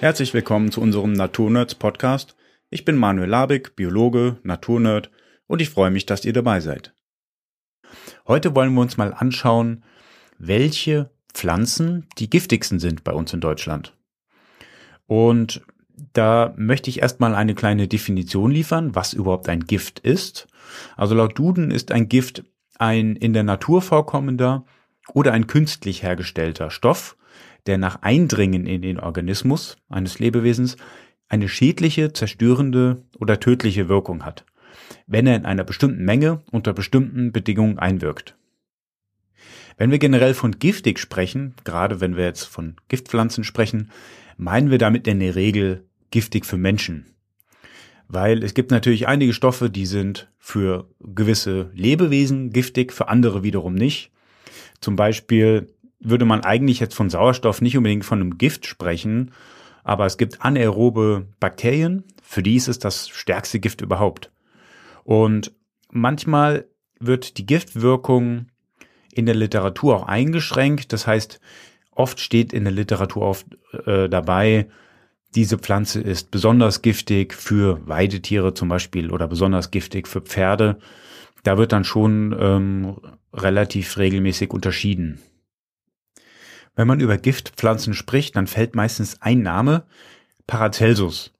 Herzlich willkommen zu unserem Naturnerds Podcast. Ich bin Manuel Labig, Biologe, Naturnerd und ich freue mich, dass ihr dabei seid. Heute wollen wir uns mal anschauen, welche Pflanzen die giftigsten sind bei uns in Deutschland. Und da möchte ich erstmal eine kleine Definition liefern, was überhaupt ein Gift ist. Also laut Duden ist ein Gift ein in der Natur vorkommender oder ein künstlich hergestellter Stoff, der nach Eindringen in den Organismus eines Lebewesens eine schädliche, zerstörende oder tödliche Wirkung hat, wenn er in einer bestimmten Menge unter bestimmten Bedingungen einwirkt. Wenn wir generell von giftig sprechen, gerade wenn wir jetzt von Giftpflanzen sprechen, meinen wir damit in der Regel giftig für Menschen. Weil es gibt natürlich einige Stoffe, die sind für gewisse Lebewesen giftig, für andere wiederum nicht. Zum Beispiel würde man eigentlich jetzt von Sauerstoff nicht unbedingt von einem Gift sprechen, aber es gibt anaerobe Bakterien, für die ist es das stärkste Gift überhaupt. Und manchmal wird die Giftwirkung in der Literatur auch eingeschränkt. Das heißt, oft steht in der Literatur oft äh, dabei, diese Pflanze ist besonders giftig für Weidetiere zum Beispiel oder besonders giftig für Pferde. Da wird dann schon ähm, relativ regelmäßig unterschieden. Wenn man über Giftpflanzen spricht, dann fällt meistens ein Name, Paracelsus.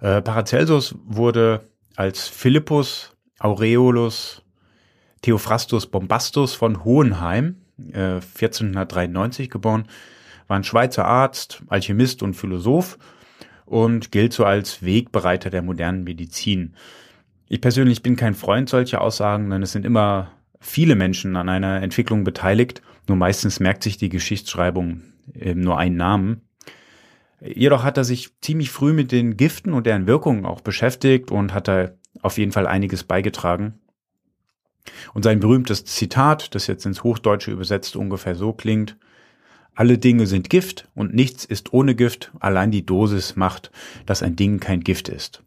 Äh, Paracelsus wurde als Philippus Aureolus Theophrastus Bombastus von Hohenheim, äh, 1493 geboren, war ein Schweizer Arzt, Alchemist und Philosoph und gilt so als Wegbereiter der modernen Medizin. Ich persönlich bin kein Freund solcher Aussagen, denn es sind immer viele Menschen an einer Entwicklung beteiligt nur meistens merkt sich die Geschichtsschreibung eben nur einen Namen. Jedoch hat er sich ziemlich früh mit den Giften und deren Wirkungen auch beschäftigt und hat da auf jeden Fall einiges beigetragen. Und sein berühmtes Zitat, das jetzt ins Hochdeutsche übersetzt ungefähr so klingt, alle Dinge sind Gift und nichts ist ohne Gift, allein die Dosis macht, dass ein Ding kein Gift ist.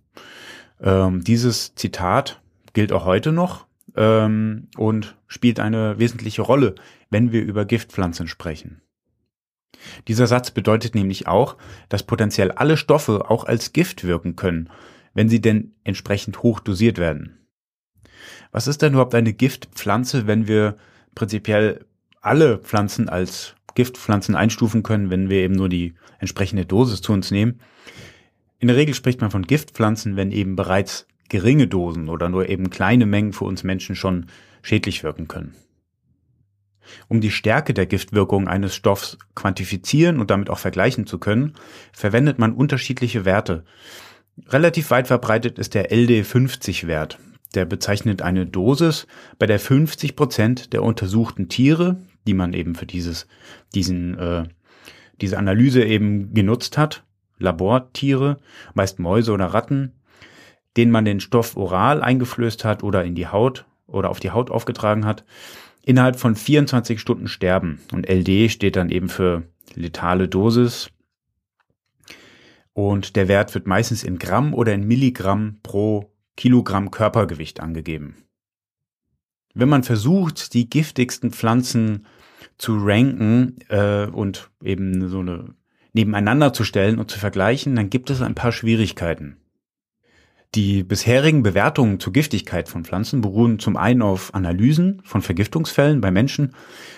Ähm, dieses Zitat gilt auch heute noch ähm, und spielt eine wesentliche Rolle, wenn wir über Giftpflanzen sprechen. Dieser Satz bedeutet nämlich auch, dass potenziell alle Stoffe auch als Gift wirken können, wenn sie denn entsprechend hoch dosiert werden. Was ist denn überhaupt eine Giftpflanze, wenn wir prinzipiell alle Pflanzen als Giftpflanzen einstufen können, wenn wir eben nur die entsprechende Dosis zu uns nehmen? In der Regel spricht man von Giftpflanzen, wenn eben bereits geringe Dosen oder nur eben kleine Mengen für uns Menschen schon schädlich wirken können. Um die Stärke der Giftwirkung eines Stoffs quantifizieren und damit auch vergleichen zu können, verwendet man unterschiedliche Werte. Relativ weit verbreitet ist der LD50-Wert. Der bezeichnet eine Dosis, bei der 50 Prozent der untersuchten Tiere, die man eben für dieses, diesen, äh, diese Analyse eben genutzt hat, Labortiere, meist Mäuse oder Ratten, den man den Stoff oral eingeflößt hat oder in die Haut oder auf die Haut aufgetragen hat, innerhalb von 24 Stunden sterben. Und LD steht dann eben für letale Dosis. Und der Wert wird meistens in Gramm oder in Milligramm pro Kilogramm Körpergewicht angegeben. Wenn man versucht, die giftigsten Pflanzen zu ranken äh, und eben so eine nebeneinander zu stellen und zu vergleichen, dann gibt es ein paar Schwierigkeiten. Die bisherigen Bewertungen zur Giftigkeit von Pflanzen beruhen zum einen auf Analysen von Vergiftungsfällen bei Menschen,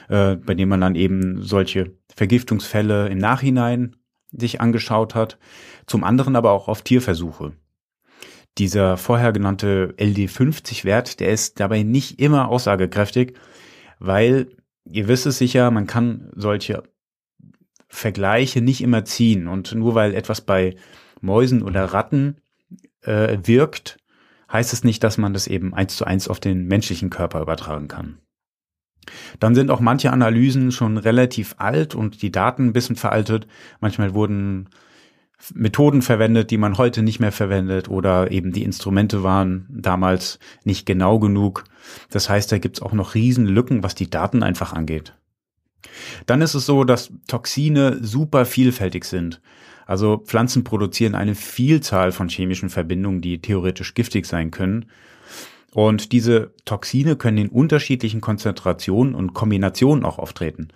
äh, bei denen man dann eben solche Vergiftungsfälle im Nachhinein sich angeschaut hat, zum anderen aber auch auf Tierversuche. Dieser vorher genannte LD50-Wert, der ist dabei nicht immer aussagekräftig, weil ihr wisst es sicher, man kann solche Vergleiche nicht immer ziehen und nur weil etwas bei Mäusen oder Ratten äh, wirkt, heißt es nicht, dass man das eben eins zu eins auf den menschlichen Körper übertragen kann. Dann sind auch manche Analysen schon relativ alt und die Daten ein bisschen veraltet. Manchmal wurden Methoden verwendet, die man heute nicht mehr verwendet oder eben die Instrumente waren damals nicht genau genug. Das heißt, da gibt's auch noch riesen Lücken, was die Daten einfach angeht. Dann ist es so, dass Toxine super vielfältig sind. Also Pflanzen produzieren eine Vielzahl von chemischen Verbindungen, die theoretisch giftig sein können. Und diese Toxine können in unterschiedlichen Konzentrationen und Kombinationen auch auftreten.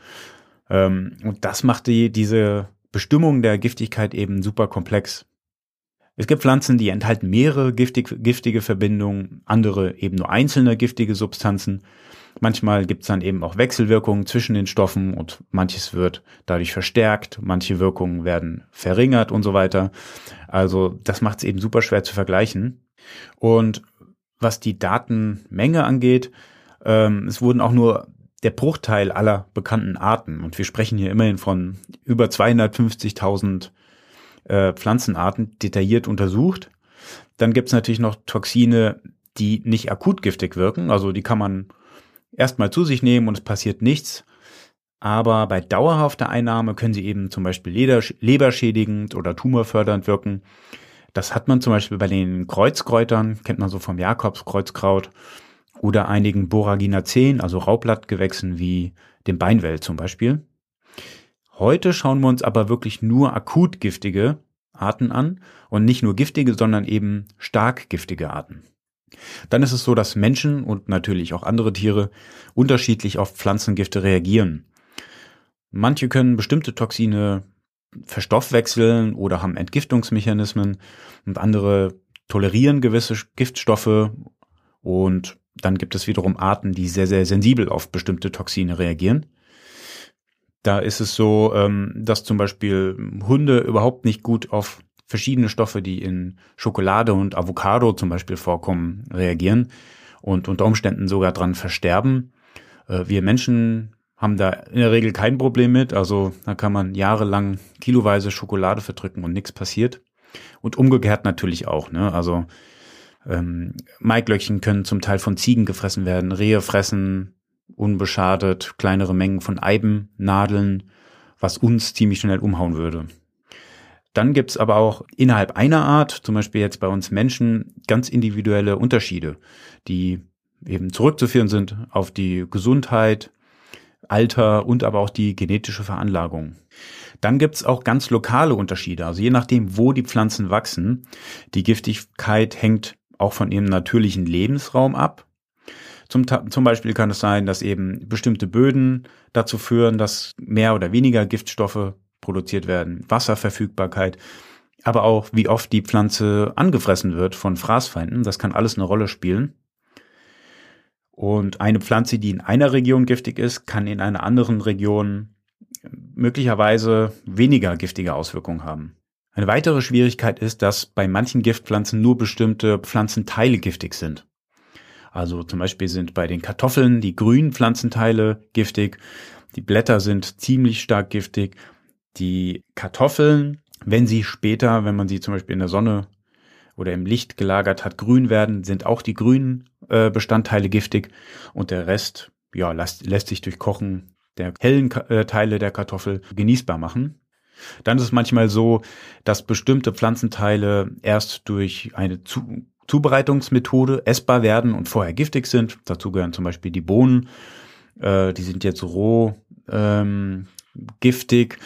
Ähm, und das macht die, diese Bestimmung der Giftigkeit eben super komplex. Es gibt Pflanzen, die enthalten mehrere giftig, giftige Verbindungen, andere eben nur einzelne giftige Substanzen. Manchmal gibt es dann eben auch Wechselwirkungen zwischen den Stoffen und manches wird dadurch verstärkt, manche Wirkungen werden verringert und so weiter. Also das macht es eben super schwer zu vergleichen. Und was die Datenmenge angeht, ähm, es wurden auch nur der Bruchteil aller bekannten Arten, und wir sprechen hier immerhin von über 250.000 äh, Pflanzenarten, detailliert untersucht. Dann gibt's natürlich noch Toxine, die nicht akut giftig wirken, also die kann man erstmal zu sich nehmen und es passiert nichts. Aber bei dauerhafter Einnahme können sie eben zum Beispiel leberschädigend oder tumorfördernd wirken. Das hat man zum Beispiel bei den Kreuzkräutern, kennt man so vom Jakobskreuzkraut oder einigen Boraginaceen, also Raubblattgewächsen wie dem Beinwell zum Beispiel. Heute schauen wir uns aber wirklich nur akut giftige Arten an und nicht nur giftige, sondern eben stark giftige Arten. Dann ist es so, dass Menschen und natürlich auch andere Tiere unterschiedlich auf Pflanzengifte reagieren. Manche können bestimmte Toxine verstoffwechseln oder haben Entgiftungsmechanismen und andere tolerieren gewisse Giftstoffe und dann gibt es wiederum Arten, die sehr, sehr sensibel auf bestimmte Toxine reagieren. Da ist es so, ähm, dass zum Beispiel Hunde überhaupt nicht gut auf verschiedene Stoffe, die in Schokolade und Avocado zum Beispiel vorkommen, reagieren und unter Umständen sogar dran versterben. Äh, wir Menschen haben da in der Regel kein Problem mit. Also da kann man jahrelang kiloweise Schokolade verdrücken und nichts passiert. Und umgekehrt natürlich auch. Ne? Also ähm, Maiglöckchen können zum Teil von Ziegen gefressen werden, Rehe fressen unbeschadet kleinere Mengen von Eibennadeln, was uns ziemlich schnell umhauen würde. Dann gibt's aber auch innerhalb einer Art, zum Beispiel jetzt bei uns Menschen, ganz individuelle Unterschiede, die eben zurückzuführen sind auf die Gesundheit, Alter und aber auch die genetische Veranlagung. Dann gibt's auch ganz lokale Unterschiede, also je nachdem, wo die Pflanzen wachsen. Die Giftigkeit hängt auch von ihrem natürlichen Lebensraum ab. Zum, zum Beispiel kann es sein, dass eben bestimmte Böden dazu führen, dass mehr oder weniger Giftstoffe produziert werden, Wasserverfügbarkeit, aber auch wie oft die Pflanze angefressen wird von Fraßfeinden. Das kann alles eine Rolle spielen. Und eine Pflanze, die in einer Region giftig ist, kann in einer anderen Region möglicherweise weniger giftige Auswirkungen haben. Eine weitere Schwierigkeit ist, dass bei manchen Giftpflanzen nur bestimmte Pflanzenteile giftig sind. Also zum Beispiel sind bei den Kartoffeln die grünen Pflanzenteile giftig, die Blätter sind ziemlich stark giftig. Die Kartoffeln, wenn sie später, wenn man sie zum Beispiel in der Sonne oder im Licht gelagert hat, grün werden, sind auch die grünen äh, Bestandteile giftig und der Rest ja, lässt, lässt sich durch Kochen der hellen äh, Teile der Kartoffel genießbar machen. Dann ist es manchmal so, dass bestimmte Pflanzenteile erst durch eine zu, Zubereitungsmethode essbar werden und vorher giftig sind. Dazu gehören zum Beispiel die Bohnen. Äh, die sind jetzt roh ähm, giftig,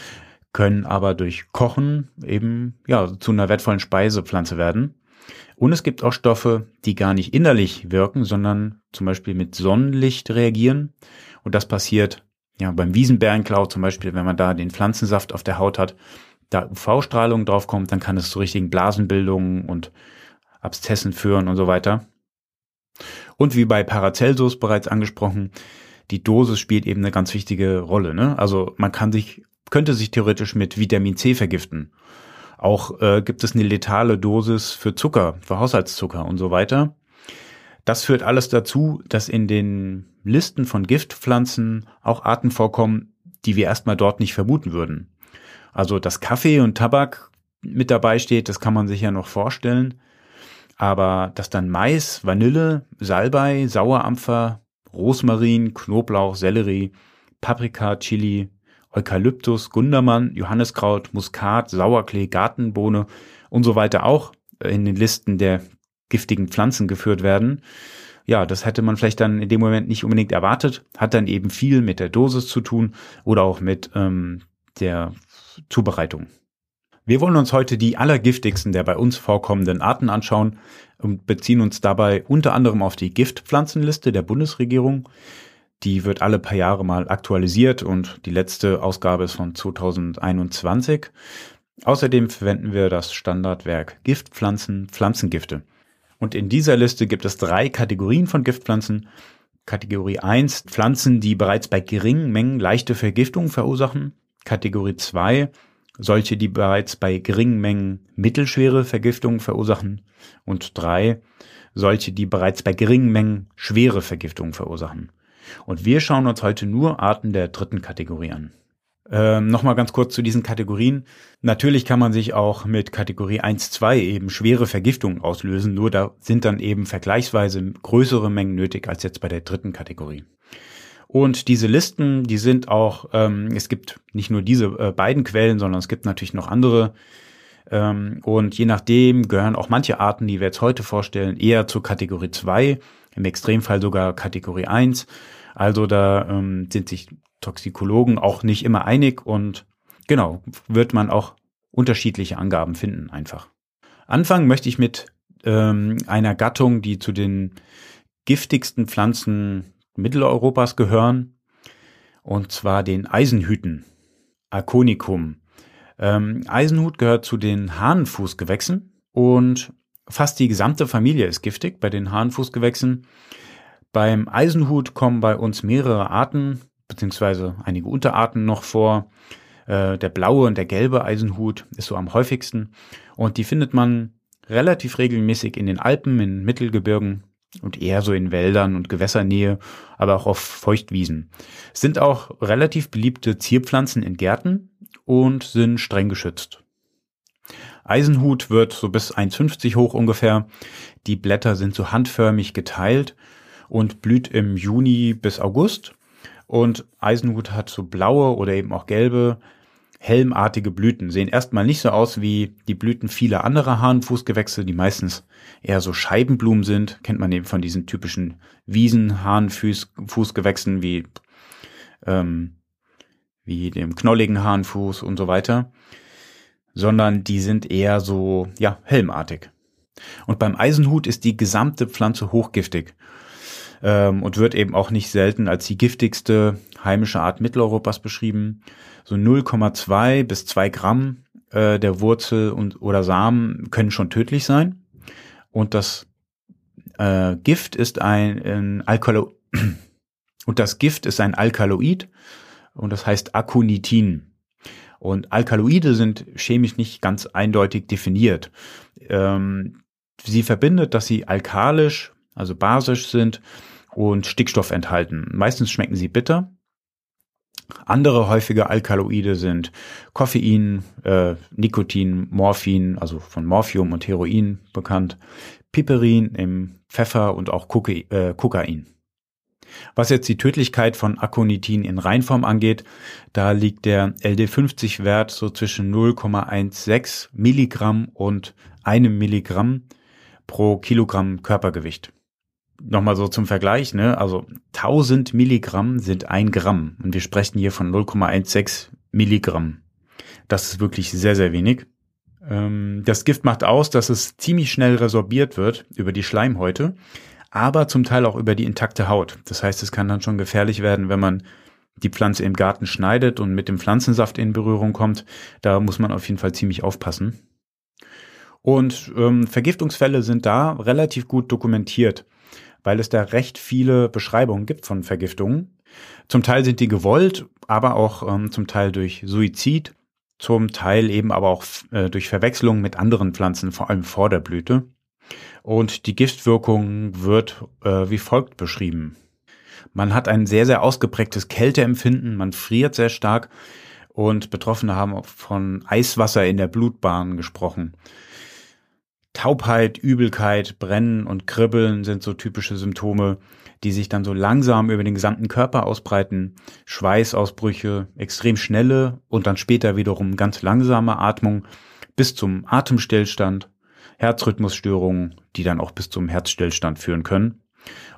können aber durch Kochen eben ja zu einer wertvollen Speisepflanze werden. Und es gibt auch Stoffe, die gar nicht innerlich wirken, sondern zum Beispiel mit Sonnenlicht reagieren. Und das passiert ja beim Wiesenbärenklau zum Beispiel, wenn man da den Pflanzensaft auf der Haut hat, da UV-Strahlung draufkommt, dann kann es zu richtigen Blasenbildungen und Abszessen führen und so weiter. Und wie bei Paracelsus bereits angesprochen, die Dosis spielt eben eine ganz wichtige Rolle. Ne? Also man kann sich, könnte sich theoretisch mit Vitamin C vergiften. Auch äh, gibt es eine letale Dosis für Zucker, für Haushaltszucker und so weiter. Das führt alles dazu, dass in den Listen von Giftpflanzen auch Arten vorkommen, die wir erstmal dort nicht vermuten würden. Also dass Kaffee und Tabak mit dabei steht, das kann man sich ja noch vorstellen. Aber dass dann Mais, Vanille, Salbei, Sauerampfer, Rosmarin, Knoblauch, Sellerie, Paprika, Chili, Eukalyptus, Gundermann, Johanniskraut, Muskat, Sauerklee, Gartenbohne und so weiter auch in den Listen der giftigen Pflanzen geführt werden. Ja, das hätte man vielleicht dann in dem Moment nicht unbedingt erwartet, hat dann eben viel mit der Dosis zu tun oder auch mit ähm, der Zubereitung. Wir wollen uns heute die allergiftigsten der bei uns vorkommenden Arten anschauen und beziehen uns dabei unter anderem auf die Giftpflanzenliste der Bundesregierung. Die wird alle paar Jahre mal aktualisiert und die letzte Ausgabe ist von 2021. Außerdem verwenden wir das Standardwerk Giftpflanzen, Pflanzengifte. Und in dieser Liste gibt es drei Kategorien von Giftpflanzen. Kategorie 1 Pflanzen, die bereits bei geringen Mengen leichte Vergiftung verursachen. Kategorie 2 solche, die bereits bei geringen Mengen mittelschwere Vergiftung verursachen. Und 3 solche, die bereits bei geringen Mengen schwere Vergiftung verursachen. Und wir schauen uns heute nur Arten der dritten Kategorie an. Ähm, Nochmal ganz kurz zu diesen Kategorien. Natürlich kann man sich auch mit Kategorie 1, 2 eben schwere Vergiftungen auslösen, nur da sind dann eben vergleichsweise größere Mengen nötig als jetzt bei der dritten Kategorie. Und diese Listen, die sind auch, ähm, es gibt nicht nur diese äh, beiden Quellen, sondern es gibt natürlich noch andere. Ähm, und je nachdem gehören auch manche Arten, die wir jetzt heute vorstellen, eher zur Kategorie 2, im Extremfall sogar Kategorie 1. Also da ähm, sind sich Toxikologen auch nicht immer einig und genau, wird man auch unterschiedliche Angaben finden einfach. Anfangen möchte ich mit ähm, einer Gattung, die zu den giftigsten Pflanzen Mitteleuropas gehören, und zwar den Eisenhüten, Arconicum. Ähm, Eisenhut gehört zu den Hahnenfußgewächsen und fast die gesamte Familie ist giftig bei den Hahnenfußgewächsen. Beim Eisenhut kommen bei uns mehrere Arten beziehungsweise einige Unterarten noch vor. Äh, der blaue und der gelbe Eisenhut ist so am häufigsten und die findet man relativ regelmäßig in den Alpen, in Mittelgebirgen und eher so in Wäldern und Gewässernähe, aber auch auf Feuchtwiesen. Es sind auch relativ beliebte Zierpflanzen in Gärten und sind streng geschützt. Eisenhut wird so bis 1,50 hoch ungefähr. Die Blätter sind so handförmig geteilt und blüht im Juni bis August und Eisenhut hat so blaue oder eben auch gelbe, helmartige Blüten. Sehen erstmal nicht so aus wie die Blüten vieler anderer Hahnenfußgewächse, die meistens eher so Scheibenblumen sind. Kennt man eben von diesen typischen Wiesen-Hahnenfußgewächsen wie, ähm, wie dem knolligen Hahnenfuß und so weiter. Sondern die sind eher so, ja, helmartig. Und beim Eisenhut ist die gesamte Pflanze hochgiftig ähm, und wird eben auch nicht selten als die giftigste heimische Art Mitteleuropas beschrieben. So 0,2 bis 2 Gramm äh, der Wurzel und oder Samen können schon tödlich sein. Und das äh, Gift ist ein, ein Alkalo und das Gift ist ein Alkaloid und das heißt Aconitin. Und Alkaloide sind chemisch nicht ganz eindeutig definiert. Ähm, sie verbindet, dass sie alkalisch, also basisch sind und Stickstoff enthalten. Meistens schmecken sie bitter. Andere häufige Alkaloide sind Koffein, äh, Nikotin, Morphin, also von Morphium und Heroin bekannt, Piperin im Pfeffer und auch Kokain. Was jetzt die Tödlichkeit von Aconitin in Reinform angeht, da liegt der LD50-Wert so zwischen 0,16 Milligramm und einem Milligramm pro Kilogramm Körpergewicht nochmal so zum Vergleich, ne? Also 1000 Milligramm sind ein Gramm und wir sprechen hier von 0,16 Milligramm. Das ist wirklich sehr, sehr wenig. Ähm, das Gift macht aus, dass es ziemlich schnell resorbiert wird über die Schleimhäute, aber zum Teil auch über die intakte Haut. Das heißt, es kann dann schon gefährlich werden, wenn man die Pflanze im Garten schneidet und mit dem Pflanzensaft in Berührung kommt. Da muss man auf jeden Fall ziemlich aufpassen. Und ähm, Vergiftungsfälle sind da relativ gut dokumentiert weil es da recht viele Beschreibungen gibt von Vergiftungen. Zum Teil sind die gewollt, aber auch ähm, zum Teil durch Suizid, zum Teil eben aber auch äh, durch Verwechslung mit anderen Pflanzen, vor allem vor der Blüte. Und die Giftwirkung wird äh, wie folgt beschrieben. Man hat ein sehr, sehr ausgeprägtes Kälteempfinden, man friert sehr stark und Betroffene haben von Eiswasser in der Blutbahn gesprochen. Taubheit, Übelkeit, Brennen und Kribbeln sind so typische Symptome, die sich dann so langsam über den gesamten Körper ausbreiten. Schweißausbrüche, extrem schnelle und dann später wiederum ganz langsame Atmung bis zum Atemstillstand, Herzrhythmusstörungen, die dann auch bis zum Herzstillstand führen können.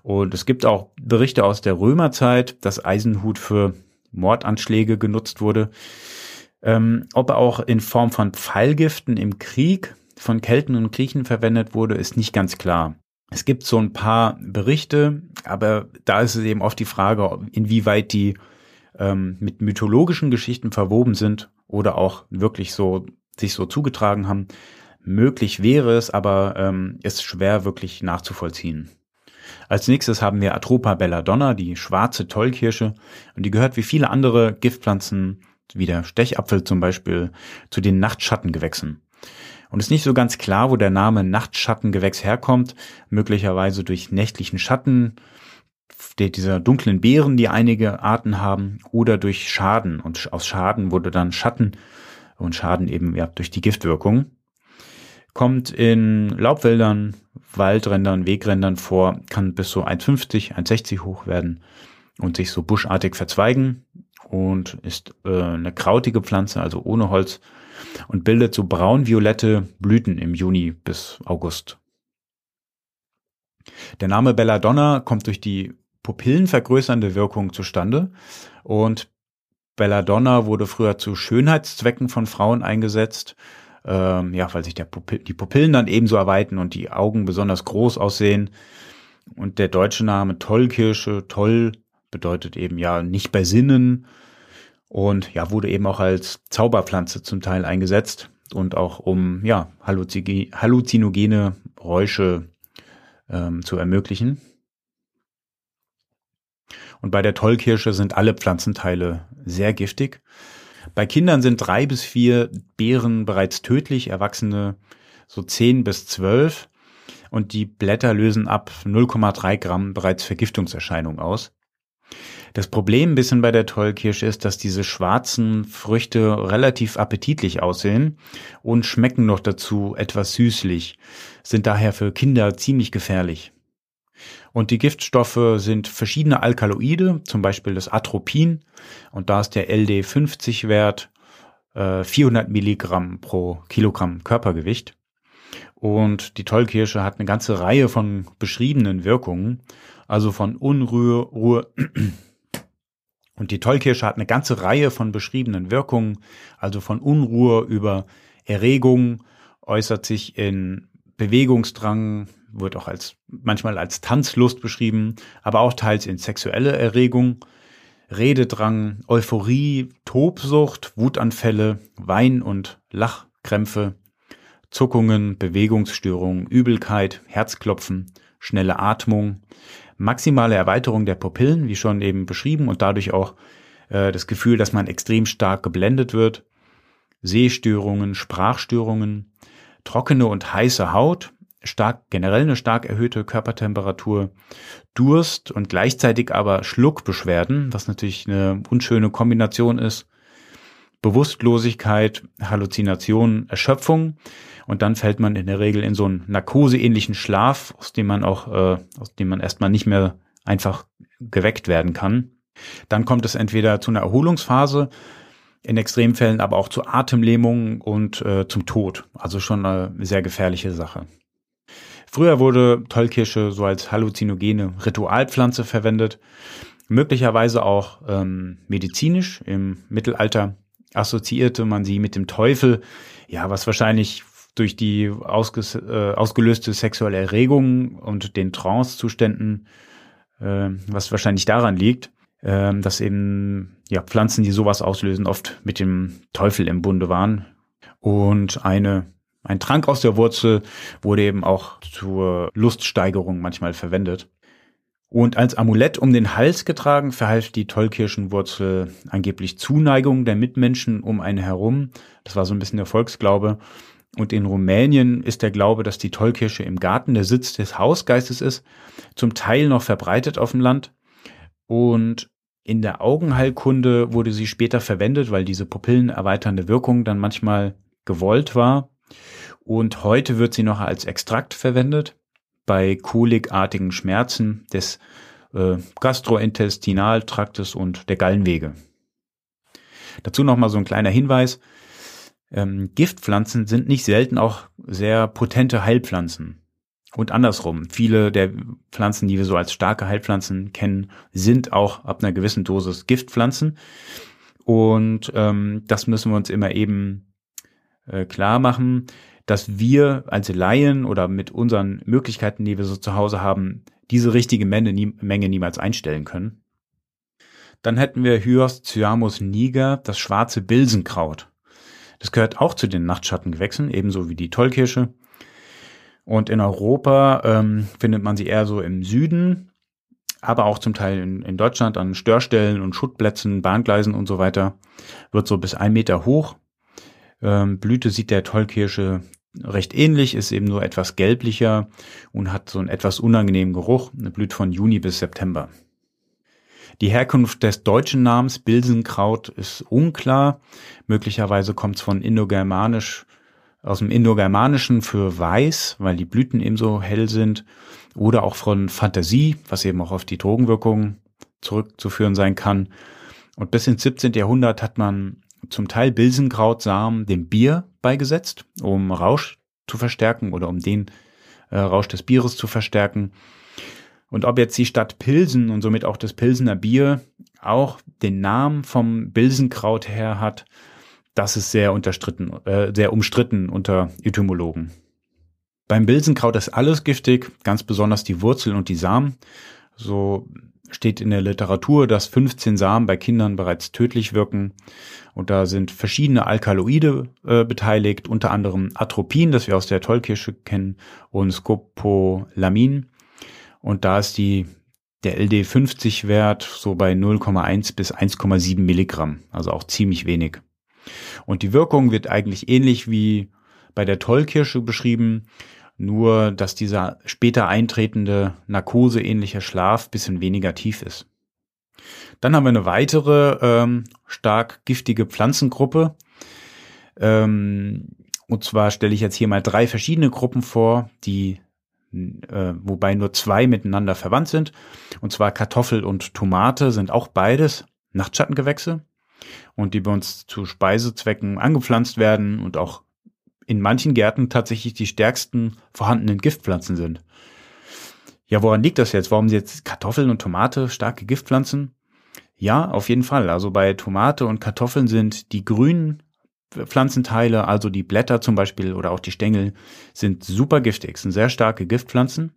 Und es gibt auch Berichte aus der Römerzeit, dass Eisenhut für Mordanschläge genutzt wurde. Ähm, ob er auch in Form von Pfeilgiften im Krieg von Kelten und Griechen verwendet wurde, ist nicht ganz klar. Es gibt so ein paar Berichte, aber da ist es eben oft die Frage, inwieweit die ähm, mit mythologischen Geschichten verwoben sind oder auch wirklich so sich so zugetragen haben. Möglich wäre es, aber ähm, ist schwer wirklich nachzuvollziehen. Als nächstes haben wir Atropa belladonna, die schwarze Tollkirsche, und die gehört wie viele andere Giftpflanzen, wie der Stechapfel zum Beispiel, zu den Nachtschattengewächsen. Und es ist nicht so ganz klar, wo der Name Nachtschattengewächs herkommt, möglicherweise durch nächtlichen Schatten, dieser dunklen Beeren, die einige Arten haben, oder durch Schaden. Und aus Schaden wurde dann Schatten und Schaden eben ja, durch die Giftwirkung. Kommt in Laubwäldern, Waldrändern, Wegrändern vor, kann bis so 1,50, 1,60 hoch werden und sich so buschartig verzweigen und ist äh, eine krautige Pflanze, also ohne Holz und bildet so braun-violette Blüten im Juni bis August. Der Name Belladonna kommt durch die pupillenvergrößernde Wirkung zustande und Belladonna wurde früher zu Schönheitszwecken von Frauen eingesetzt, ähm, ja, weil sich der Pupil die Pupillen dann ebenso erweitern und die Augen besonders groß aussehen. Und der deutsche Name Tollkirsche, toll bedeutet eben ja nicht bei Sinnen und ja, wurde eben auch als Zauberpflanze zum Teil eingesetzt und auch um ja halluzinogene Räusche ähm, zu ermöglichen. Und bei der Tollkirsche sind alle Pflanzenteile sehr giftig. Bei Kindern sind drei bis vier Beeren bereits tödlich, Erwachsene so zehn bis zwölf. Und die Blätter lösen ab 0,3 Gramm bereits Vergiftungserscheinungen aus. Das Problem ein bisschen bei der Tollkirsche ist, dass diese schwarzen Früchte relativ appetitlich aussehen und schmecken noch dazu etwas süßlich, sind daher für Kinder ziemlich gefährlich. Und die Giftstoffe sind verschiedene Alkaloide, zum Beispiel das Atropin. Und da ist der LD50-Wert äh, 400 Milligramm pro Kilogramm Körpergewicht. Und die Tollkirsche hat eine ganze Reihe von beschriebenen Wirkungen, also von Unruhe, Ruhe. Und die Tollkirsche hat eine ganze Reihe von beschriebenen Wirkungen, also von Unruhe über Erregung, äußert sich in Bewegungsdrang, wird auch als manchmal als Tanzlust beschrieben, aber auch teils in sexuelle Erregung, Rededrang, Euphorie, Tobsucht, Wutanfälle, Wein- und Lachkrämpfe, Zuckungen, Bewegungsstörungen, Übelkeit, Herzklopfen, schnelle Atmung, maximale Erweiterung der Pupillen, wie schon eben beschrieben, und dadurch auch äh, das Gefühl, dass man extrem stark geblendet wird, Sehstörungen, Sprachstörungen, trockene und heiße Haut, stark, generell eine stark erhöhte Körpertemperatur, Durst und gleichzeitig aber Schluckbeschwerden, was natürlich eine unschöne Kombination ist, Bewusstlosigkeit, Halluzination, Erschöpfung und dann fällt man in der Regel in so einen narkoseähnlichen Schlaf, aus dem man auch, äh, aus dem man erstmal nicht mehr einfach geweckt werden kann. Dann kommt es entweder zu einer Erholungsphase, in Extremfällen aber auch zu Atemlähmung und äh, zum Tod. Also schon eine sehr gefährliche Sache. Früher wurde Tollkirsche so als halluzinogene Ritualpflanze verwendet, möglicherweise auch ähm, medizinisch. Im Mittelalter assoziierte man sie mit dem Teufel, ja, was wahrscheinlich durch die ausges äh, ausgelöste sexuelle Erregung und den Trancezuständen, äh, was wahrscheinlich daran liegt, äh, dass eben ja Pflanzen, die sowas auslösen, oft mit dem Teufel im Bunde waren. Und eine ein Trank aus der Wurzel wurde eben auch zur Luststeigerung manchmal verwendet. Und als Amulett um den Hals getragen verhalf die Tollkirschenwurzel angeblich Zuneigung der Mitmenschen um einen herum. Das war so ein bisschen der Volksglaube. Und in Rumänien ist der Glaube, dass die Tollkirsche im Garten der Sitz des Hausgeistes ist, zum Teil noch verbreitet auf dem Land. Und in der Augenheilkunde wurde sie später verwendet, weil diese pupillenerweiternde Wirkung dann manchmal gewollt war. Und heute wird sie noch als Extrakt verwendet bei kolikartigen Schmerzen des äh, Gastrointestinaltraktes und der Gallenwege. Dazu nochmal so ein kleiner Hinweis. Ähm, Giftpflanzen sind nicht selten auch sehr potente Heilpflanzen. Und andersrum, viele der Pflanzen, die wir so als starke Heilpflanzen kennen, sind auch ab einer gewissen Dosis Giftpflanzen. Und ähm, das müssen wir uns immer eben äh, klar machen. dass wir als Laien oder mit unseren Möglichkeiten, die wir so zu Hause haben, diese richtige Menge, nie, Menge niemals einstellen können. Dann hätten wir Hyos cyamus niger, das schwarze Bilsenkraut. Das gehört auch zu den Nachtschattengewächsen, ebenso wie die Tollkirsche. Und in Europa ähm, findet man sie eher so im Süden, aber auch zum Teil in, in Deutschland an Störstellen und Schuttplätzen, Bahngleisen und so weiter. Wird so bis ein Meter hoch. Ähm, Blüte sieht der Tollkirsche recht ähnlich, ist eben nur etwas gelblicher und hat so einen etwas unangenehmen Geruch. Eine blüht von Juni bis September. Die Herkunft des deutschen Namens Bilsenkraut ist unklar. Möglicherweise kommt es von Indogermanisch, aus dem Indogermanischen für weiß, weil die Blüten eben so hell sind, oder auch von Fantasie, was eben auch auf die Drogenwirkung zurückzuführen sein kann. Und bis ins 17. Jahrhundert hat man zum Teil Bilsenkrautsamen dem Bier beigesetzt, um Rausch zu verstärken oder um den äh, Rausch des Bieres zu verstärken. Und ob jetzt die Stadt Pilsen und somit auch das Pilsener Bier auch den Namen vom Bilsenkraut her hat, das ist sehr unterstritten, äh, sehr umstritten unter Etymologen. Beim Bilsenkraut ist alles giftig, ganz besonders die Wurzeln und die Samen. So steht in der Literatur, dass 15 Samen bei Kindern bereits tödlich wirken. Und da sind verschiedene Alkaloide äh, beteiligt, unter anderem Atropin, das wir aus der Tollkirsche kennen, und Scopolamin. Und da ist die, der LD50-Wert so bei 0,1 bis 1,7 Milligramm, also auch ziemlich wenig. Und die Wirkung wird eigentlich ähnlich wie bei der Tollkirsche beschrieben nur dass dieser später eintretende narkoseähnliche Schlaf bisschen weniger tief ist. Dann haben wir eine weitere ähm, stark giftige Pflanzengruppe. Ähm, und zwar stelle ich jetzt hier mal drei verschiedene Gruppen vor, die äh, wobei nur zwei miteinander verwandt sind. Und zwar Kartoffel und Tomate sind auch beides Nachtschattengewächse und die bei uns zu Speisezwecken angepflanzt werden und auch in manchen Gärten tatsächlich die stärksten vorhandenen Giftpflanzen sind. Ja, woran liegt das jetzt? Warum sind jetzt Kartoffeln und Tomate starke Giftpflanzen? Ja, auf jeden Fall. Also bei Tomate und Kartoffeln sind die grünen Pflanzenteile, also die Blätter zum Beispiel oder auch die Stängel, sind super giftig, sind sehr starke Giftpflanzen.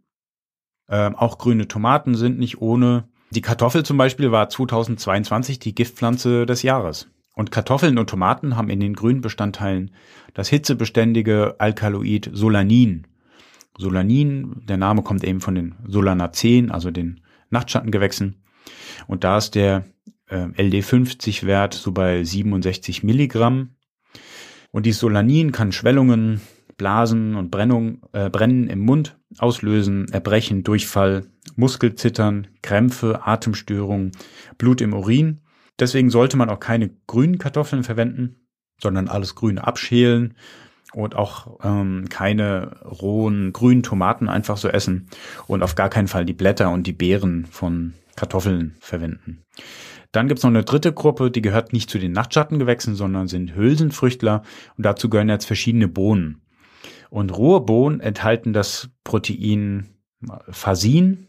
Ähm, auch grüne Tomaten sind nicht ohne. Die Kartoffel zum Beispiel war 2022 die Giftpflanze des Jahres. Und Kartoffeln und Tomaten haben in den grünen Bestandteilen das hitzebeständige Alkaloid Solanin. Solanin, der Name kommt eben von den Solanaceen, also den Nachtschattengewächsen. Und da ist der äh, LD50-Wert so bei 67 Milligramm. Und die Solanin kann Schwellungen, Blasen und Brennung, äh, Brennen im Mund auslösen, Erbrechen, Durchfall, Muskelzittern, Krämpfe, Atemstörungen, Blut im Urin Deswegen sollte man auch keine grünen Kartoffeln verwenden, sondern alles Grüne abschälen und auch ähm, keine rohen grünen Tomaten einfach so essen und auf gar keinen Fall die Blätter und die Beeren von Kartoffeln verwenden. Dann gibt's noch eine dritte Gruppe, die gehört nicht zu den Nachtschattengewächsen, sondern sind Hülsenfrüchtler und dazu gehören jetzt verschiedene Bohnen. Und rohe Bohnen enthalten das Protein Fasin,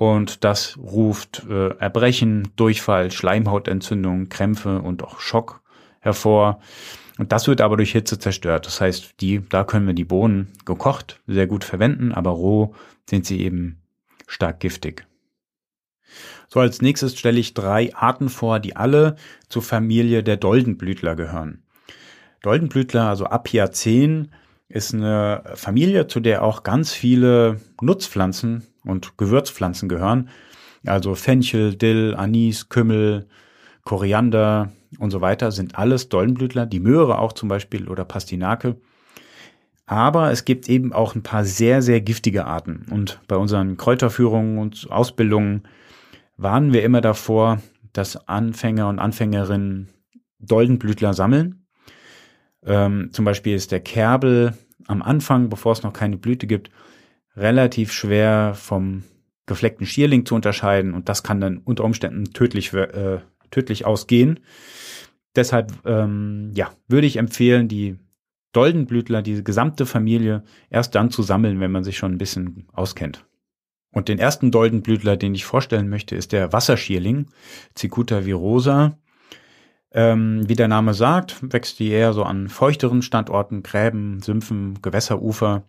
und das ruft äh, Erbrechen, Durchfall, Schleimhautentzündung, Krämpfe und auch Schock hervor. Und das wird aber durch Hitze zerstört. Das heißt, die, da können wir die Bohnen gekocht sehr gut verwenden, aber roh sind sie eben stark giftig. So, als nächstes stelle ich drei Arten vor, die alle zur Familie der Doldenblütler gehören. Doldenblütler, also Apiaceen, ist eine Familie, zu der auch ganz viele Nutzpflanzen und Gewürzpflanzen gehören. Also Fenchel, Dill, Anis, Kümmel, Koriander und so weiter sind alles Dollenblütler, die Möhre auch zum Beispiel oder Pastinake. Aber es gibt eben auch ein paar sehr, sehr giftige Arten. Und bei unseren Kräuterführungen und Ausbildungen warnen wir immer davor, dass Anfänger und Anfängerinnen Doldenblütler sammeln. Ähm, zum Beispiel ist der Kerbel am Anfang, bevor es noch keine Blüte gibt, relativ schwer vom gefleckten Schierling zu unterscheiden und das kann dann unter Umständen tödlich, äh, tödlich ausgehen. Deshalb ähm, ja, würde ich empfehlen, die Doldenblütler, diese gesamte Familie, erst dann zu sammeln, wenn man sich schon ein bisschen auskennt. Und den ersten Doldenblütler, den ich vorstellen möchte, ist der Wasserschierling, Cicuta virosa. Ähm, wie der Name sagt, wächst die eher so an feuchteren Standorten, Gräben, Sümpfen, Gewässerufer,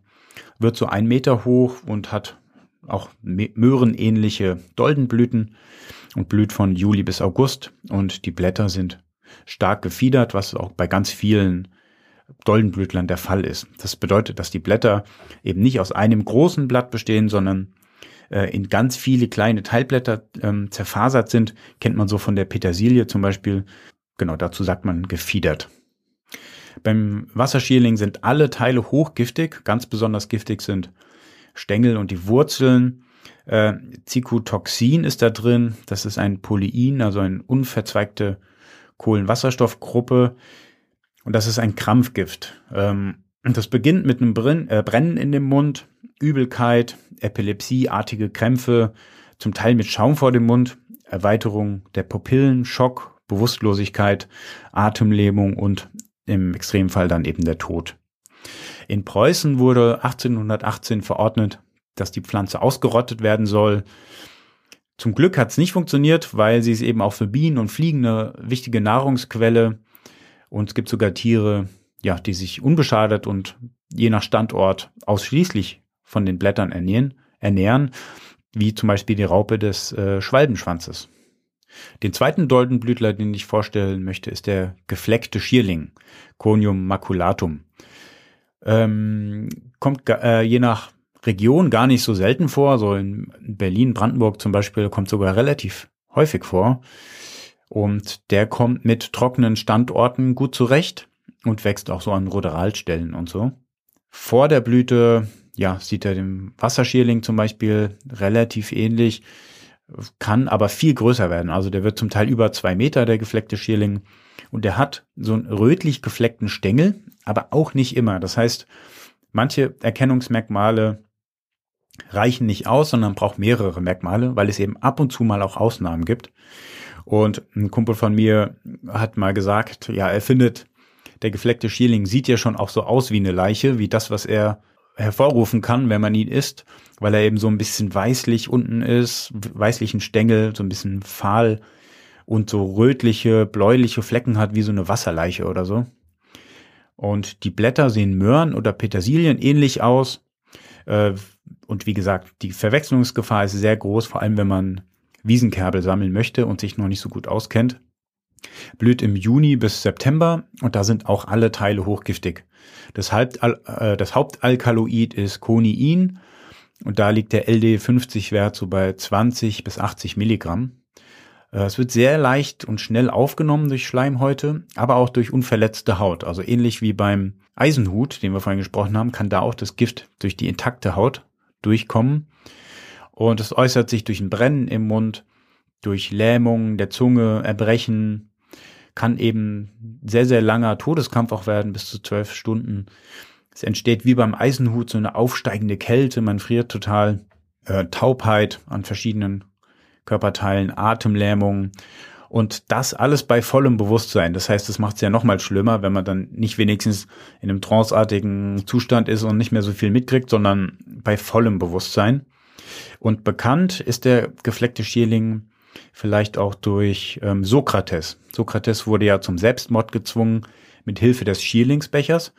wird so ein Meter hoch und hat auch möhrenähnliche Doldenblüten und blüht von Juli bis August und die Blätter sind stark gefiedert, was auch bei ganz vielen Doldenblütlern der Fall ist. Das bedeutet, dass die Blätter eben nicht aus einem großen Blatt bestehen, sondern äh, in ganz viele kleine Teilblätter ähm, zerfasert sind. Kennt man so von der Petersilie zum Beispiel. Genau, dazu sagt man gefiedert. Beim Wasserschierling sind alle Teile hochgiftig. Ganz besonders giftig sind Stängel und die Wurzeln. Äh, Zykotoxin ist da drin. Das ist ein Polyin, also eine unverzweigte Kohlenwasserstoffgruppe. Und das ist ein Krampfgift. Ähm, das beginnt mit einem Brenn, äh, Brennen in dem Mund, Übelkeit, Epilepsieartige Krämpfe, zum Teil mit Schaum vor dem Mund, Erweiterung der Pupillen, Schock, Bewusstlosigkeit, Atemlähmung und im Extremfall dann eben der Tod. In Preußen wurde 1818 verordnet, dass die Pflanze ausgerottet werden soll. Zum Glück hat es nicht funktioniert, weil sie ist eben auch für Bienen und Fliegen eine wichtige Nahrungsquelle und es gibt sogar Tiere, ja, die sich unbeschadet und je nach Standort ausschließlich von den Blättern ernähren, ernähren wie zum Beispiel die Raupe des äh, Schwalbenschwanzes. Den zweiten Doldenblütler, den ich vorstellen möchte, ist der gefleckte Schierling, Conium maculatum. Ähm, kommt äh, je nach Region gar nicht so selten vor. So in Berlin, Brandenburg zum Beispiel kommt sogar relativ häufig vor. Und der kommt mit trockenen Standorten gut zurecht und wächst auch so an Ruderalstellen und so. Vor der Blüte, ja, sieht er dem Wasserschierling zum Beispiel relativ ähnlich, kann aber viel größer werden. Also der wird zum Teil über zwei Meter, der gefleckte Schierling. Und der hat so einen rötlich gefleckten Stängel, aber auch nicht immer. Das heißt, manche Erkennungsmerkmale reichen nicht aus, sondern braucht mehrere Merkmale, weil es eben ab und zu mal auch Ausnahmen gibt. Und ein Kumpel von mir hat mal gesagt, ja, er findet, der gefleckte Schierling sieht ja schon auch so aus wie eine Leiche, wie das, was er hervorrufen kann, wenn man ihn isst, weil er eben so ein bisschen weißlich unten ist, weißlichen Stängel, so ein bisschen fahl und so rötliche, bläuliche Flecken hat, wie so eine Wasserleiche oder so. Und die Blätter sehen Möhren oder Petersilien ähnlich aus. Äh, und wie gesagt, die Verwechslungsgefahr ist sehr groß, vor allem wenn man Wiesenkerbel sammeln möchte und sich noch nicht so gut auskennt. Blüht im Juni bis September und da sind auch alle Teile hochgiftig. Das, Hauptal äh, das Hauptalkaloid ist Koniin und da liegt der LD50-Wert so bei 20 bis 80 Milligramm. Äh, es wird sehr leicht und schnell aufgenommen durch Schleimhäute, aber auch durch unverletzte Haut. Also ähnlich wie beim Eisenhut, den wir vorhin gesprochen haben, kann da auch das Gift durch die intakte Haut durchkommen. Und es äußert sich durch ein Brennen im Mund, durch Lähmung der Zunge, Erbrechen, kann eben sehr, sehr langer Todeskampf auch werden, bis zu zwölf Stunden. Es entsteht wie beim Eisenhut so eine aufsteigende Kälte, man friert total, äh, Taubheit an verschiedenen Körperteilen, Atemlähmung und das alles bei vollem Bewusstsein. Das heißt, es macht es ja noch mal schlimmer, wenn man dann nicht wenigstens in einem tranceartigen Zustand ist und nicht mehr so viel mitkriegt, sondern bei vollem Bewusstsein. Und bekannt ist der gefleckte Schierling vielleicht auch durch ähm, Sokrates. Sokrates wurde ja zum Selbstmord gezwungen mit Hilfe des Schierlingsbechers.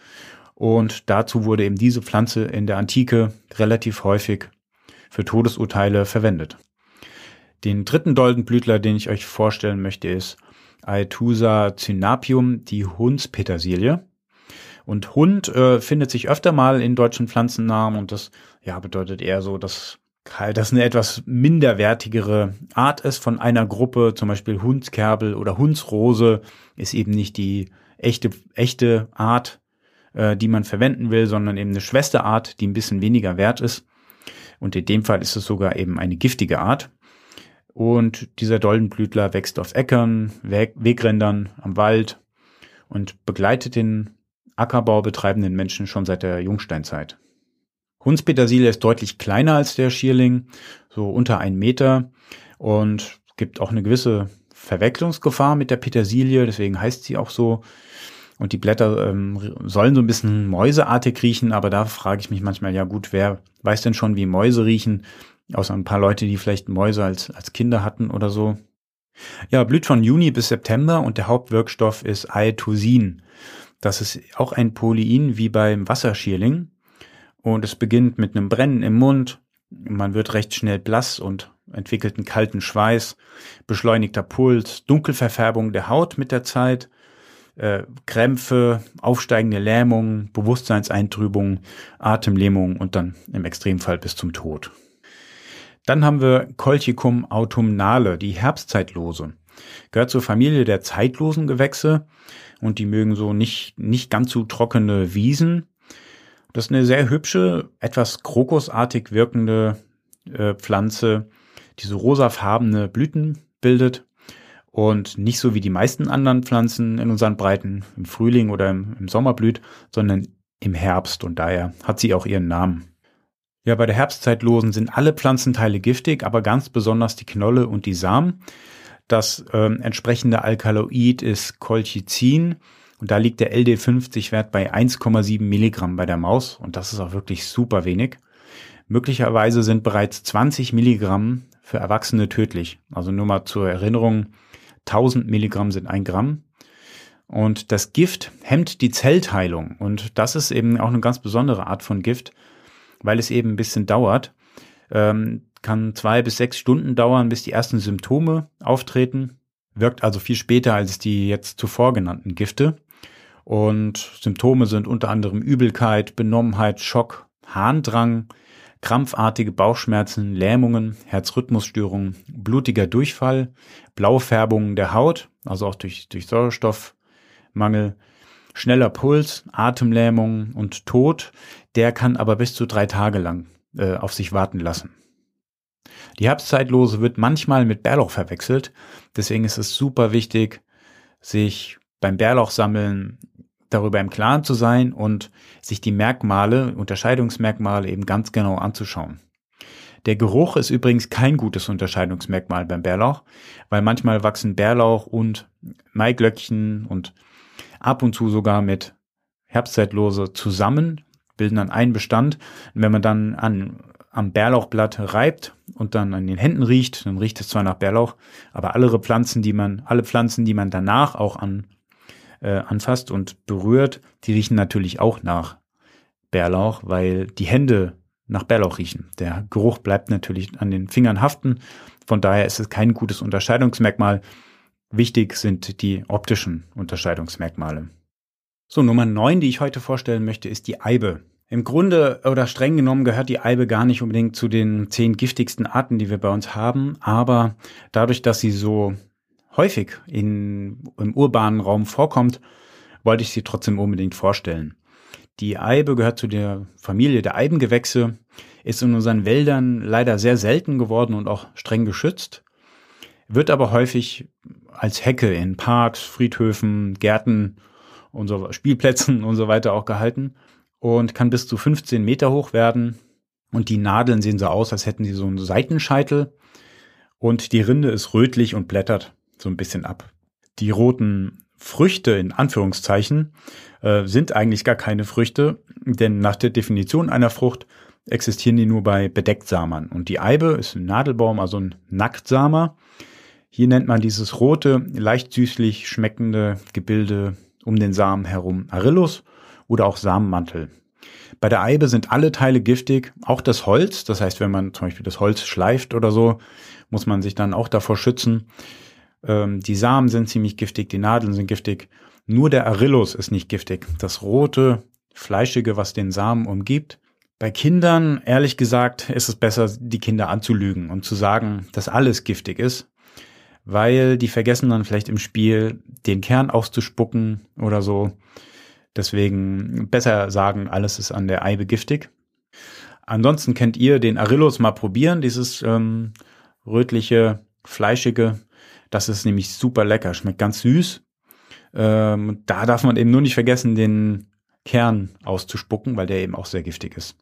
Und dazu wurde eben diese Pflanze in der Antike relativ häufig für Todesurteile verwendet. Den dritten Doldenblütler, den ich euch vorstellen möchte, ist Aethusa cynapium, die Hundspetersilie. Und Hund äh, findet sich öfter mal in deutschen Pflanzennamen und das ja bedeutet eher so, dass das eine etwas minderwertigere Art ist von einer Gruppe, zum Beispiel Hundskerbel oder Hundsrose, ist eben nicht die echte, echte Art, äh, die man verwenden will, sondern eben eine Schwesterart, die ein bisschen weniger wert ist. Und in dem Fall ist es sogar eben eine giftige Art. Und dieser Doldenblütler wächst auf Äckern, Weg Wegrändern, am Wald und begleitet den Ackerbau betreibenden Menschen schon seit der Jungsteinzeit. Hundspetersilie ist deutlich kleiner als der Schierling, so unter ein Meter und gibt auch eine gewisse Verwechslungsgefahr mit der Petersilie, deswegen heißt sie auch so. Und die Blätter ähm, sollen so ein bisschen mäuseartig riechen, aber da frage ich mich manchmal, ja gut, wer weiß denn schon, wie Mäuse riechen? Außer ein paar Leute, die vielleicht Mäuse als, als Kinder hatten oder so. Ja, blüht von Juni bis September und der Hauptwirkstoff ist Aetosin. Das ist auch ein Polyin wie beim Wasserschierling. Und es beginnt mit einem Brennen im Mund. Man wird recht schnell blass und entwickelt einen kalten Schweiß, beschleunigter Puls, Dunkelverfärbung der Haut mit der Zeit, äh, Krämpfe, aufsteigende Lähmung, Bewusstseinseintrübung, Atemlähmung und dann im Extremfall bis zum Tod. Dann haben wir Colchicum autumnale, die Herbstzeitlose. Gehört zur Familie der zeitlosen Gewächse und die mögen so nicht, nicht ganz so trockene Wiesen. Das ist eine sehr hübsche, etwas krokusartig wirkende äh, Pflanze, die so rosafarbene Blüten bildet und nicht so wie die meisten anderen Pflanzen in unseren Breiten im Frühling oder im, im Sommer blüht, sondern im Herbst und daher hat sie auch ihren Namen. Ja, bei der Herbstzeitlosen sind alle Pflanzenteile giftig, aber ganz besonders die Knolle und die Samen. Das ähm, entsprechende Alkaloid ist Colchicin und da liegt der LD50-Wert bei 1,7 Milligramm bei der Maus und das ist auch wirklich super wenig. Möglicherweise sind bereits 20 Milligramm für Erwachsene tödlich. Also nur mal zur Erinnerung, 1000 Milligramm sind ein Gramm. Und das Gift hemmt die Zellteilung und das ist eben auch eine ganz besondere Art von Gift weil es eben ein bisschen dauert. Ähm, kann zwei bis sechs Stunden dauern, bis die ersten Symptome auftreten. Wirkt also viel später als die jetzt zuvor genannten Gifte. Und Symptome sind unter anderem Übelkeit, Benommenheit, Schock, Harndrang, krampfartige Bauchschmerzen, Lähmungen, Herzrhythmusstörungen, blutiger Durchfall, Blaufärbungen der Haut, also auch durch, durch Sauerstoffmangel, schneller Puls, Atemlähmung und Tod, der kann aber bis zu drei Tage lang äh, auf sich warten lassen. Die Herbstzeitlose wird manchmal mit Bärlauch verwechselt, deswegen ist es super wichtig, sich beim Bärlauchsammeln darüber im Klaren zu sein und sich die Merkmale, Unterscheidungsmerkmale eben ganz genau anzuschauen. Der Geruch ist übrigens kein gutes Unterscheidungsmerkmal beim Bärlauch, weil manchmal wachsen Bärlauch und Maiglöckchen und ab und zu sogar mit Herbstzeitlose zusammen, bilden dann einen Bestand. Und wenn man dann an, am Bärlauchblatt reibt und dann an den Händen riecht, dann riecht es zwar nach Bärlauch, aber alle Pflanzen, die man, alle Pflanzen, die man danach auch an, äh, anfasst und berührt, die riechen natürlich auch nach Bärlauch, weil die Hände nach Bärlauch riechen. Der Geruch bleibt natürlich an den Fingern haften. Von daher ist es kein gutes Unterscheidungsmerkmal. Wichtig sind die optischen Unterscheidungsmerkmale. So, Nummer 9, die ich heute vorstellen möchte, ist die Eibe. Im Grunde oder streng genommen gehört die Eibe gar nicht unbedingt zu den zehn giftigsten Arten, die wir bei uns haben, aber dadurch, dass sie so häufig in, im urbanen Raum vorkommt, wollte ich sie trotzdem unbedingt vorstellen. Die Eibe gehört zu der Familie der Eibengewächse, ist in unseren Wäldern leider sehr selten geworden und auch streng geschützt, wird aber häufig als Hecke in Parks, Friedhöfen, Gärten und so Spielplätzen und so weiter auch gehalten und kann bis zu 15 Meter hoch werden. Und die Nadeln sehen so aus, als hätten sie so einen Seitenscheitel. Und die Rinde ist rötlich und blättert so ein bisschen ab. Die roten Früchte in Anführungszeichen äh, sind eigentlich gar keine Früchte, denn nach der Definition einer Frucht existieren die nur bei Bedecktsamern. Und die Eibe ist ein Nadelbaum, also ein Nacktsamer. Hier nennt man dieses rote, leicht süßlich schmeckende Gebilde um den Samen herum Arillus oder auch Samenmantel. Bei der Eibe sind alle Teile giftig, auch das Holz. Das heißt, wenn man zum Beispiel das Holz schleift oder so, muss man sich dann auch davor schützen. Ähm, die Samen sind ziemlich giftig, die Nadeln sind giftig. Nur der Arillus ist nicht giftig. Das rote, fleischige, was den Samen umgibt. Bei Kindern, ehrlich gesagt, ist es besser, die Kinder anzulügen und zu sagen, dass alles giftig ist weil die vergessen dann vielleicht im Spiel den Kern auszuspucken oder so. Deswegen besser sagen, alles ist an der Eibe giftig. Ansonsten könnt ihr den Arillus mal probieren, dieses ähm, rötliche, fleischige. Das ist nämlich super lecker, schmeckt ganz süß. Ähm, da darf man eben nur nicht vergessen, den Kern auszuspucken, weil der eben auch sehr giftig ist.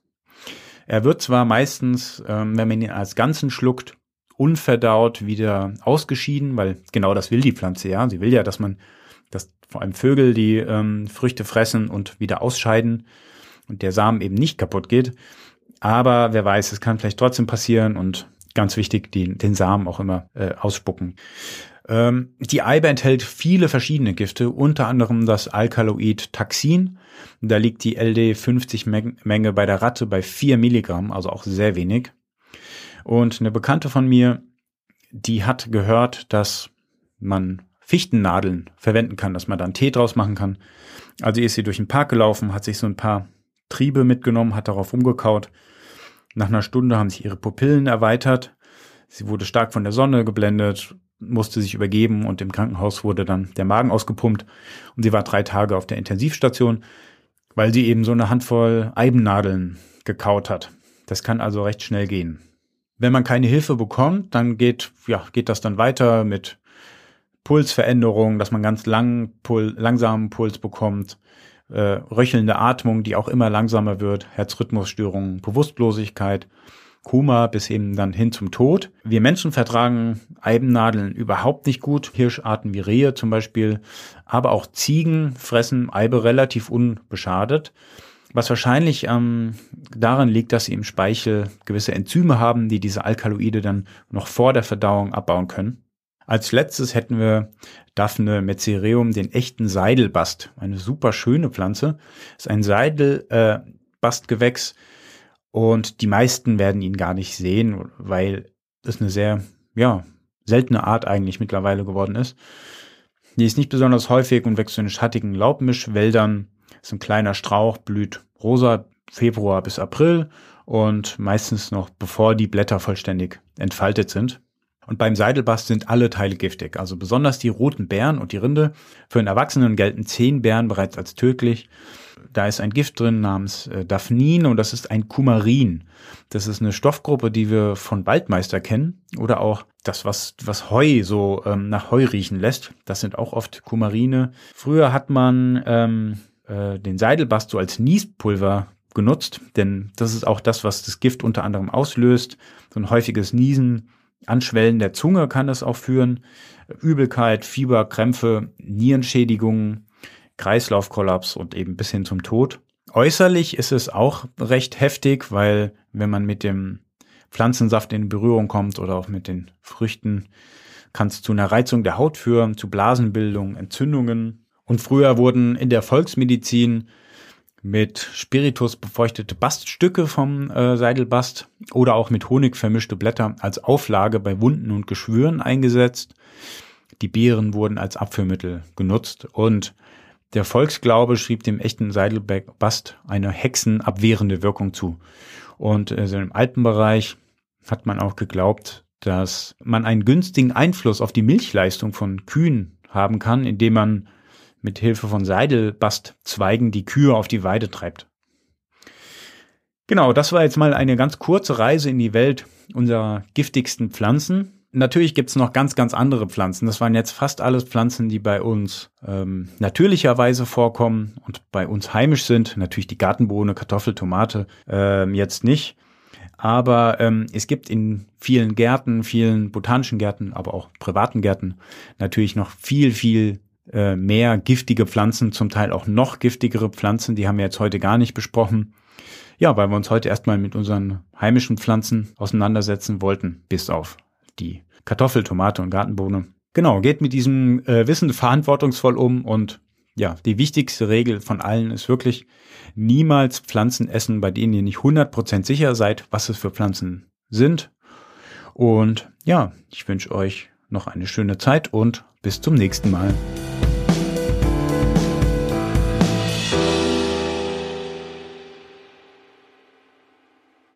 Er wird zwar meistens, ähm, wenn man ihn als Ganzen schluckt, unverdaut wieder ausgeschieden, weil genau das will die Pflanze ja. Sie will ja, dass man, dass vor allem Vögel die ähm, Früchte fressen und wieder ausscheiden und der Samen eben nicht kaputt geht. Aber wer weiß, es kann vielleicht trotzdem passieren und ganz wichtig, die, den Samen auch immer äh, ausspucken. Ähm, die Eibe enthält viele verschiedene Gifte, unter anderem das Alkaloid Taxin. Da liegt die LD50-Menge bei der Ratte bei 4 Milligramm, also auch sehr wenig. Und eine Bekannte von mir, die hat gehört, dass man Fichtennadeln verwenden kann, dass man da einen Tee draus machen kann. Also ist sie durch den Park gelaufen, hat sich so ein paar Triebe mitgenommen, hat darauf umgekaut. Nach einer Stunde haben sich ihre Pupillen erweitert. Sie wurde stark von der Sonne geblendet, musste sich übergeben und im Krankenhaus wurde dann der Magen ausgepumpt und sie war drei Tage auf der Intensivstation, weil sie eben so eine Handvoll Eibennadeln gekaut hat. Das kann also recht schnell gehen. Wenn man keine Hilfe bekommt, dann geht, ja, geht das dann weiter mit Pulsveränderungen, dass man ganz lang, pul langsamen Puls bekommt, äh, röchelnde Atmung, die auch immer langsamer wird, Herzrhythmusstörungen, Bewusstlosigkeit, Koma bis eben dann hin zum Tod. Wir Menschen vertragen Eibennadeln überhaupt nicht gut. Hirscharten wie Rehe zum Beispiel, aber auch Ziegen fressen Eibe relativ unbeschadet. Was wahrscheinlich ähm, daran liegt, dass sie im Speichel gewisse Enzyme haben, die diese Alkaloide dann noch vor der Verdauung abbauen können. Als letztes hätten wir Daphne Mezereum, den echten Seidelbast. Eine super schöne Pflanze. Ist ein Seidelbastgewächs äh, und die meisten werden ihn gar nicht sehen, weil es eine sehr, ja, seltene Art eigentlich mittlerweile geworden ist. Die ist nicht besonders häufig und wächst in schattigen Laubmischwäldern. Ist ein kleiner Strauch, blüht rosa Februar bis April und meistens noch bevor die Blätter vollständig entfaltet sind. Und beim Seidelbast sind alle Teile giftig, also besonders die roten Beeren und die Rinde. Für einen Erwachsenen gelten zehn Beeren bereits als tödlich. Da ist ein Gift drin namens äh, Daphnin und das ist ein Kumarin. Das ist eine Stoffgruppe, die wir von Waldmeister kennen oder auch das, was, was Heu so ähm, nach Heu riechen lässt. Das sind auch oft Kumarine. Früher hat man ähm, äh, den Seidelbast so als Niespulver genutzt, denn das ist auch das, was das Gift unter anderem auslöst. So ein häufiges Niesen Anschwellen der Zunge kann es auch führen. Übelkeit, Fieber, Krämpfe, Nierenschädigungen, Kreislaufkollaps und eben bis hin zum Tod. Äußerlich ist es auch recht heftig, weil wenn man mit dem Pflanzensaft in Berührung kommt oder auch mit den Früchten, kann es zu einer Reizung der Haut führen, zu Blasenbildung, Entzündungen. Und früher wurden in der Volksmedizin mit Spiritus befeuchtete Baststücke vom äh, Seidelbast oder auch mit Honig vermischte Blätter als Auflage bei Wunden und Geschwüren eingesetzt. Die Beeren wurden als Abführmittel genutzt und der Volksglaube schrieb dem echten Seidelbast eine hexenabwehrende Wirkung zu. Und also im Alpenbereich hat man auch geglaubt, dass man einen günstigen Einfluss auf die Milchleistung von Kühen haben kann, indem man mit Hilfe von Seidelbastzweigen die Kühe auf die Weide treibt. Genau, das war jetzt mal eine ganz kurze Reise in die Welt unserer giftigsten Pflanzen. Natürlich gibt's noch ganz, ganz andere Pflanzen. Das waren jetzt fast alles Pflanzen, die bei uns ähm, natürlicherweise vorkommen und bei uns heimisch sind. Natürlich die Gartenbohne, Kartoffel, Tomate ähm, jetzt nicht. Aber ähm, es gibt in vielen Gärten, vielen botanischen Gärten, aber auch privaten Gärten natürlich noch viel, viel äh, mehr giftige Pflanzen, zum Teil auch noch giftigere Pflanzen, die haben wir jetzt heute gar nicht besprochen. Ja, weil wir uns heute erstmal mit unseren heimischen Pflanzen auseinandersetzen wollten, bis auf die Kartoffel, Tomate und Gartenbohne. Genau, geht mit diesem äh, Wissen verantwortungsvoll um und ja, die wichtigste Regel von allen ist wirklich niemals Pflanzen essen, bei denen ihr nicht 100% sicher seid, was es für Pflanzen sind. Und ja, ich wünsche euch noch eine schöne Zeit und bis zum nächsten Mal.